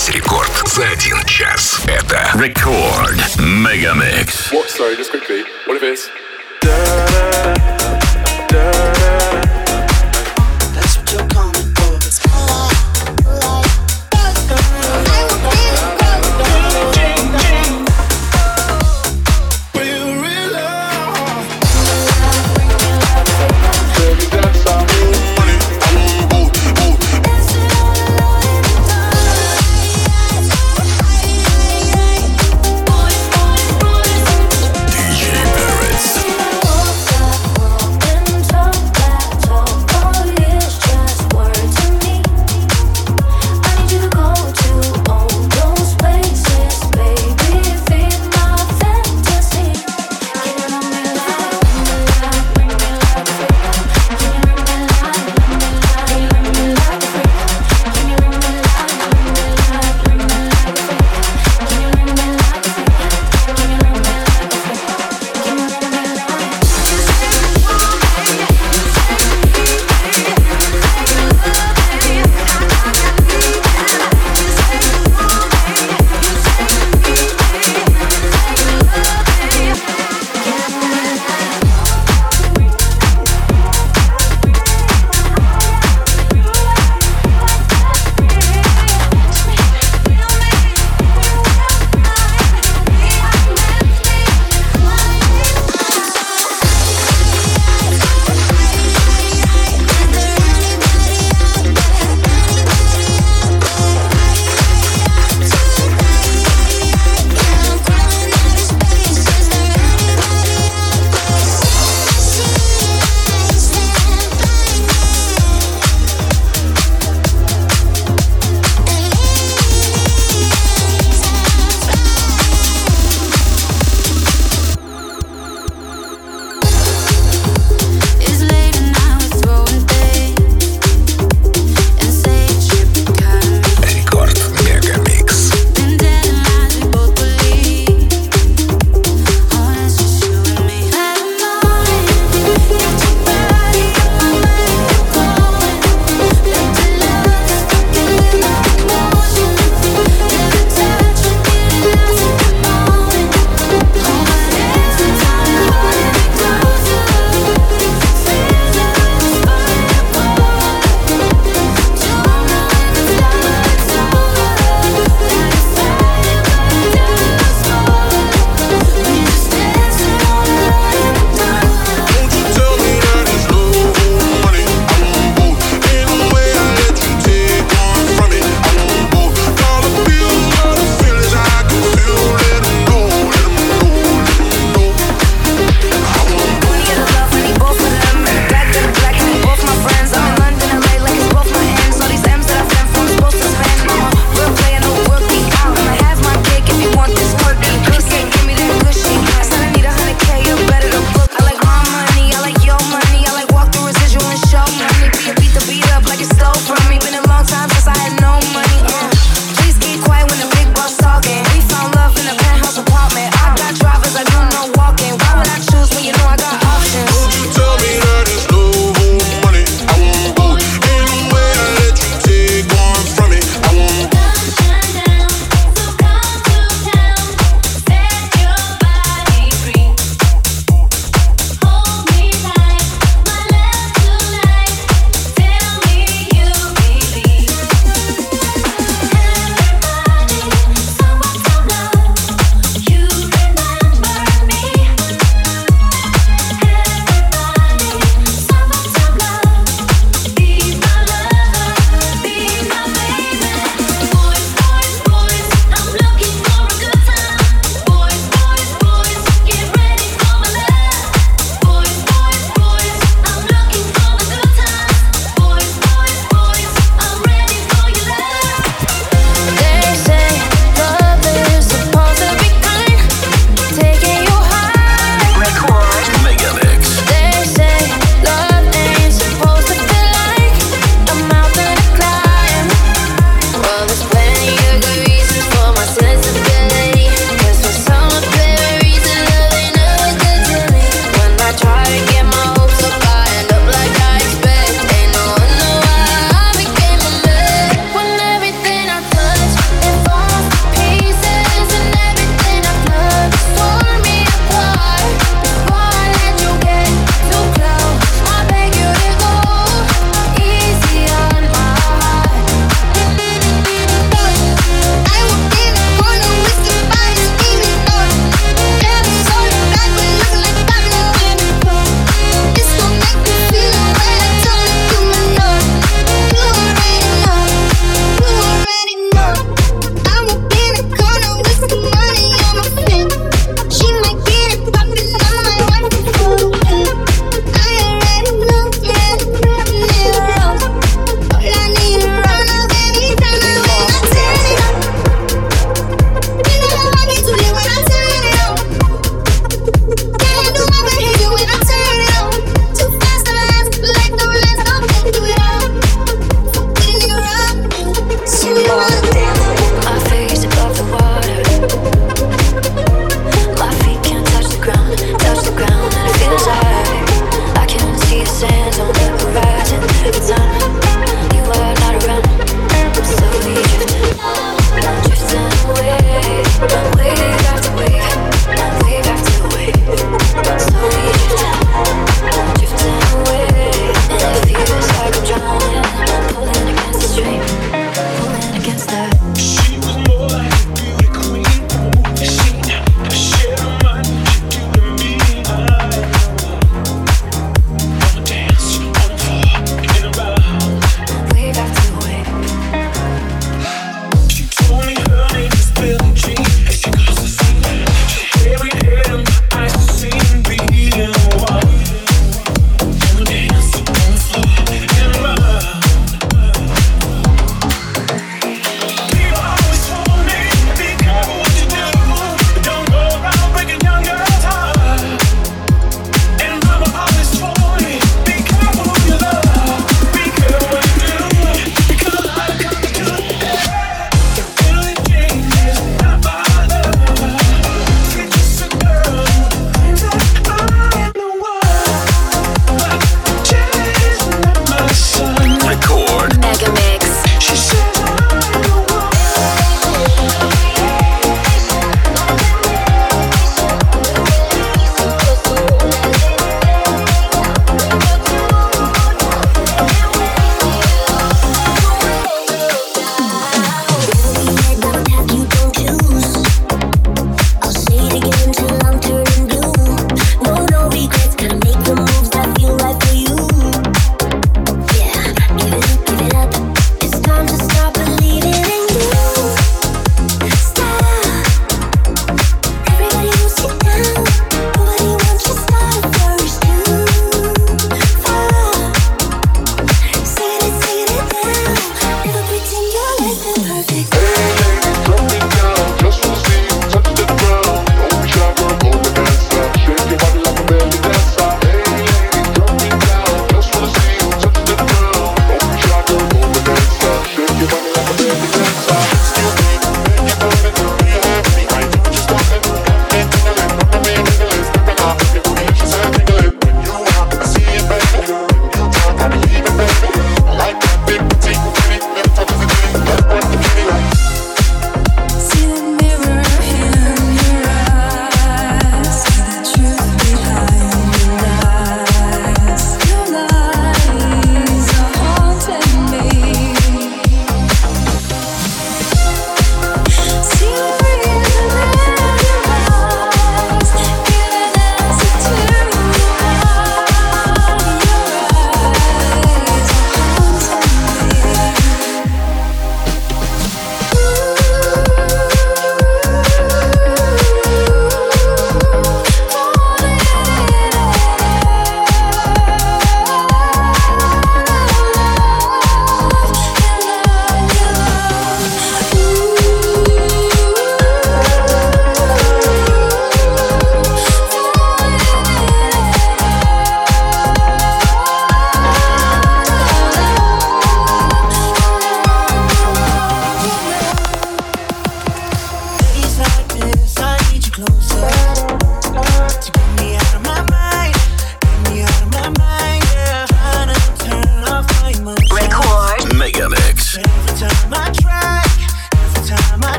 Здесь рекорд за один час. Это рекорд Мегамикс. What? Sorry, just quickly. What if it's Da, da, da.